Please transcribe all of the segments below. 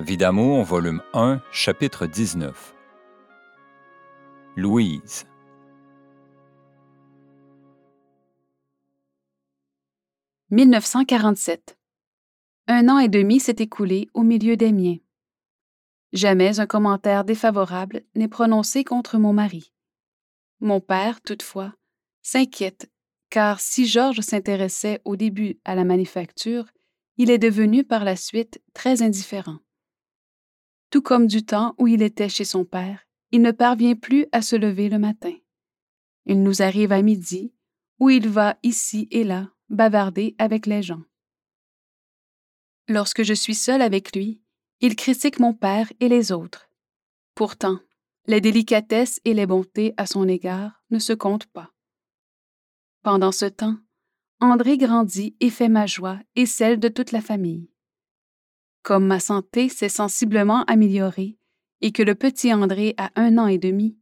Vie d'amour, volume 1, chapitre 19. Louise. « 1947. Un an et demi s'est écoulé au milieu des miens. Jamais un commentaire défavorable n'est prononcé contre mon mari. Mon père, toutefois, s'inquiète, car si Georges s'intéressait au début à la manufacture, il est devenu par la suite très indifférent. Tout comme du temps où il était chez son père, il ne parvient plus à se lever le matin. Il nous arrive à midi, où il va ici et là bavarder avec les gens. Lorsque je suis seule avec lui, il critique mon père et les autres. Pourtant, les délicatesses et les bontés à son égard ne se comptent pas. Pendant ce temps, André grandit et fait ma joie et celle de toute la famille. Comme ma santé s'est sensiblement améliorée et que le petit André a un an et demi,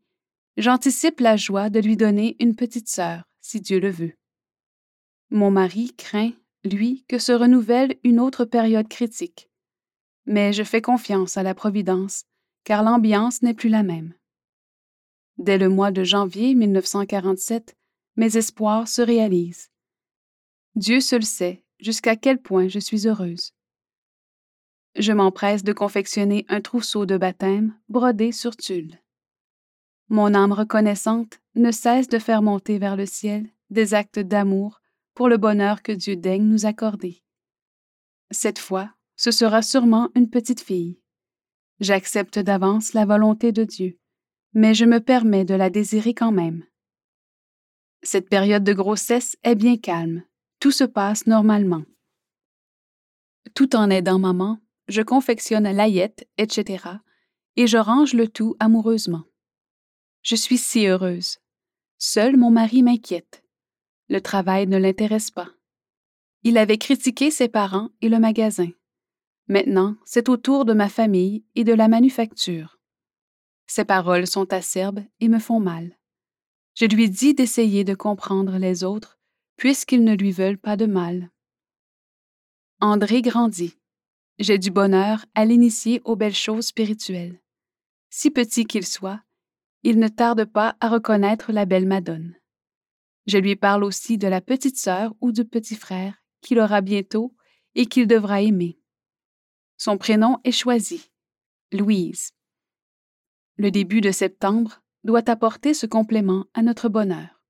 j'anticipe la joie de lui donner une petite sœur, si Dieu le veut. Mon mari craint, lui, que se renouvelle une autre période critique. Mais je fais confiance à la Providence, car l'ambiance n'est plus la même. Dès le mois de janvier 1947, mes espoirs se réalisent. Dieu seul sait jusqu'à quel point je suis heureuse. Je m'empresse de confectionner un trousseau de baptême brodé sur tulle. Mon âme reconnaissante ne cesse de faire monter vers le ciel des actes d'amour pour le bonheur que Dieu daigne nous accorder. Cette fois, ce sera sûrement une petite fille. J'accepte d'avance la volonté de Dieu, mais je me permets de la désirer quand même. Cette période de grossesse est bien calme, tout se passe normalement. Tout en aidant maman, je confectionne l'aillette, etc., et je range le tout amoureusement. Je suis si heureuse. Seul mon mari m'inquiète. Le travail ne l'intéresse pas. Il avait critiqué ses parents et le magasin. Maintenant, c'est au tour de ma famille et de la manufacture. Ses paroles sont acerbes et me font mal. Je lui dis d'essayer de comprendre les autres, puisqu'ils ne lui veulent pas de mal. André grandit. J'ai du bonheur à l'initier aux belles choses spirituelles. Si petit qu'il soit, il ne tarde pas à reconnaître la belle Madone. Je lui parle aussi de la petite sœur ou du petit frère qu'il aura bientôt et qu'il devra aimer. Son prénom est choisi, Louise. Le début de septembre doit apporter ce complément à notre bonheur.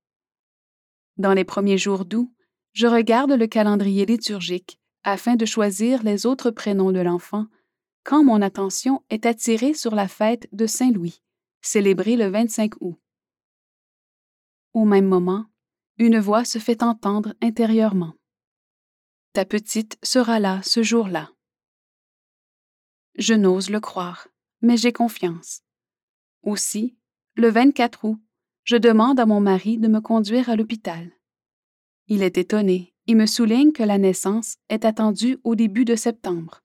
Dans les premiers jours d'août, je regarde le calendrier liturgique afin de choisir les autres prénoms de l'enfant, quand mon attention est attirée sur la fête de Saint-Louis, célébrée le 25 août. Au même moment, une voix se fait entendre intérieurement. Ta petite sera là ce jour-là. Je n'ose le croire, mais j'ai confiance. Aussi, le 24 août, je demande à mon mari de me conduire à l'hôpital. Il est étonné il me souligne que la naissance est attendue au début de septembre.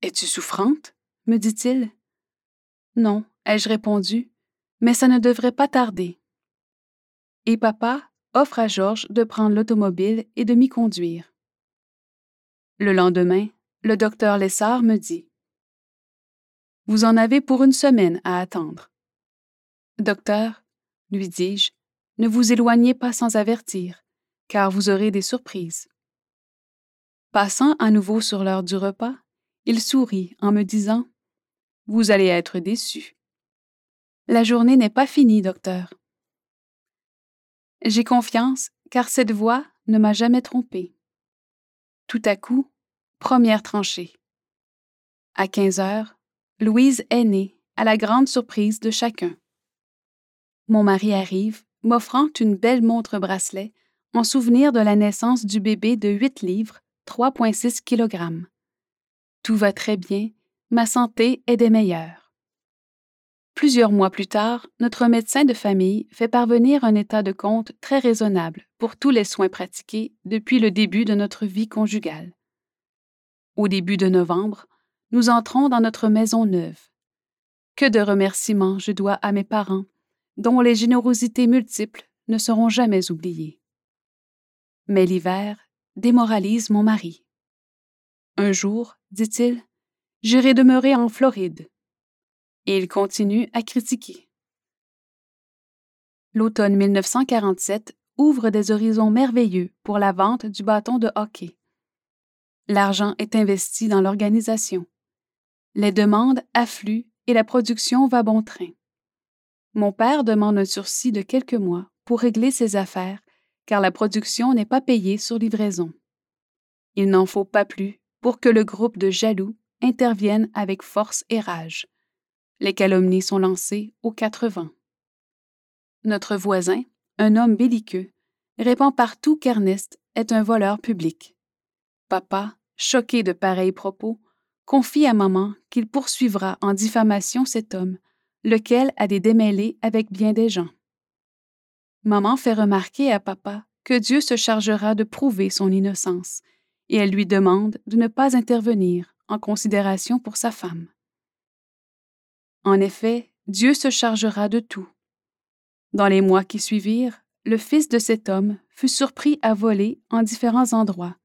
Es-tu souffrante? me dit-il. Non, ai-je répondu, mais ça ne devrait pas tarder. Et papa offre à Georges de prendre l'automobile et de m'y conduire. Le lendemain, le docteur Lessard me dit Vous en avez pour une semaine à attendre. Docteur, lui dis-je, ne vous éloignez pas sans avertir car vous aurez des surprises. Passant à nouveau sur l'heure du repas, il sourit en me disant Vous allez être déçu. La journée n'est pas finie, docteur. J'ai confiance, car cette voix ne m'a jamais trompé. Tout à coup, première tranchée. À 15 heures, Louise est née, à la grande surprise de chacun. Mon mari arrive, m'offrant une belle montre bracelet en souvenir de la naissance du bébé de 8 livres, 3,6 kg. Tout va très bien, ma santé est des meilleures. Plusieurs mois plus tard, notre médecin de famille fait parvenir un état de compte très raisonnable pour tous les soins pratiqués depuis le début de notre vie conjugale. Au début de novembre, nous entrons dans notre maison neuve. Que de remerciements je dois à mes parents, dont les générosités multiples ne seront jamais oubliées. Mais l'hiver démoralise mon mari. Un jour, dit-il, J'irai demeurer en Floride. Et il continue à critiquer. L'automne 1947 ouvre des horizons merveilleux pour la vente du bâton de hockey. L'argent est investi dans l'organisation. Les demandes affluent et la production va bon train. Mon père demande un sursis de quelques mois pour régler ses affaires, car la production n'est pas payée sur livraison. Il n'en faut pas plus pour que le groupe de jaloux intervienne avec force et rage. Les calomnies sont lancées aux quatre vents. Notre voisin, un homme belliqueux, répand partout qu'Ernest est un voleur public. Papa, choqué de pareils propos, confie à maman qu'il poursuivra en diffamation cet homme, lequel a des démêlés avec bien des gens. Maman fait remarquer à papa que Dieu se chargera de prouver son innocence, et elle lui demande de ne pas intervenir en considération pour sa femme. En effet, Dieu se chargera de tout. Dans les mois qui suivirent, le fils de cet homme fut surpris à voler en différents endroits,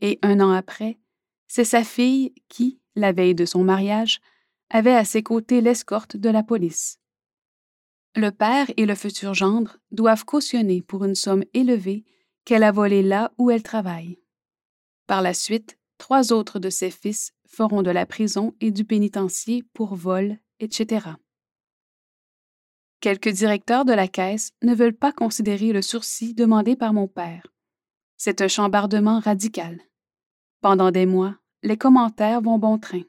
et un an après, c'est sa fille qui, la veille de son mariage, avait à ses côtés l'escorte de la police. Le père et le futur gendre doivent cautionner pour une somme élevée qu'elle a volé là où elle travaille. Par la suite, trois autres de ses fils feront de la prison et du pénitencier pour vol, etc. Quelques directeurs de la caisse ne veulent pas considérer le sursis demandé par mon père. C'est un chambardement radical. Pendant des mois, les commentaires vont bon train.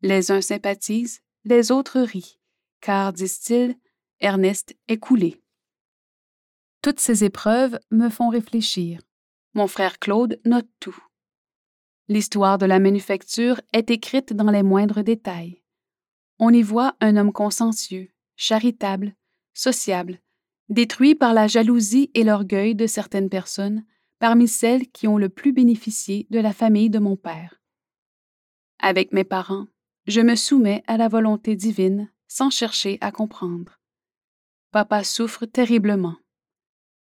Les uns sympathisent, les autres rient, car, disent-ils, Ernest est coulé. Toutes ces épreuves me font réfléchir. Mon frère Claude note tout. L'histoire de la manufacture est écrite dans les moindres détails. On y voit un homme consciencieux, charitable, sociable, détruit par la jalousie et l'orgueil de certaines personnes parmi celles qui ont le plus bénéficié de la famille de mon père. Avec mes parents, je me soumets à la volonté divine sans chercher à comprendre. Papa souffre terriblement.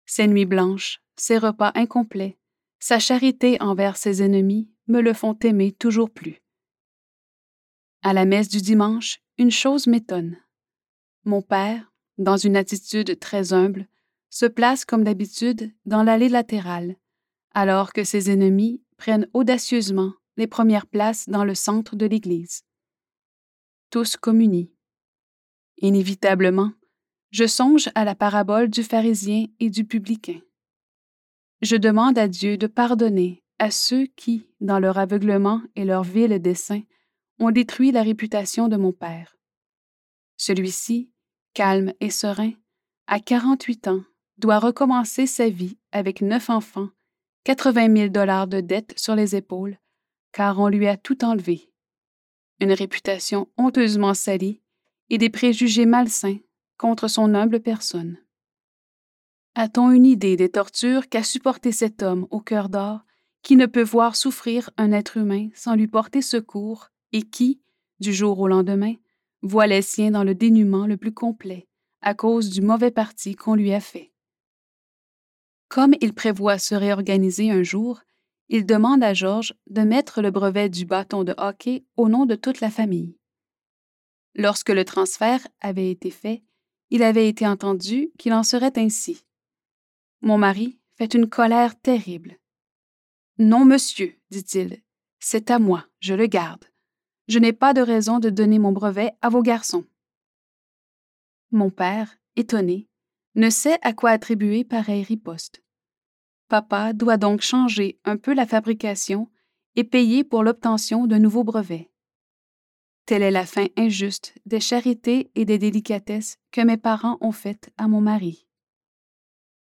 Ses nuits blanches, ses repas incomplets, sa charité envers ses ennemis me le font aimer toujours plus. À la messe du dimanche, une chose m'étonne. Mon père, dans une attitude très humble, se place comme d'habitude dans l'allée latérale, alors que ses ennemis prennent audacieusement les premières places dans le centre de l'Église. Tous communient. Inévitablement, je songe à la parabole du pharisien et du publicain. Je demande à Dieu de pardonner à ceux qui, dans leur aveuglement et leur vil dessein, ont détruit la réputation de mon Père. Celui-ci, calme et serein, à 48 ans, doit recommencer sa vie avec neuf enfants, 80 000 dollars de dettes sur les épaules, car on lui a tout enlevé. Une réputation honteusement salie et des préjugés malsains contre son humble personne. A-t-on une idée des tortures qu'a supporté cet homme au cœur d'or qui ne peut voir souffrir un être humain sans lui porter secours et qui, du jour au lendemain, voit les siens dans le dénuement le plus complet à cause du mauvais parti qu'on lui a fait? Comme il prévoit se réorganiser un jour, il demande à Georges de mettre le brevet du bâton de hockey au nom de toute la famille. Lorsque le transfert avait été fait, il avait été entendu qu'il en serait ainsi. Mon mari fait une colère terrible. Non, monsieur, dit-il, c'est à moi, je le garde je n'ai pas de raison de donner mon brevet à vos garçons. Mon père, étonné, ne sait à quoi attribuer pareille riposte. Papa doit donc changer un peu la fabrication et payer pour l'obtention d'un nouveau brevet. Telle est la fin injuste des charités et des délicatesses que mes parents ont faites à mon mari.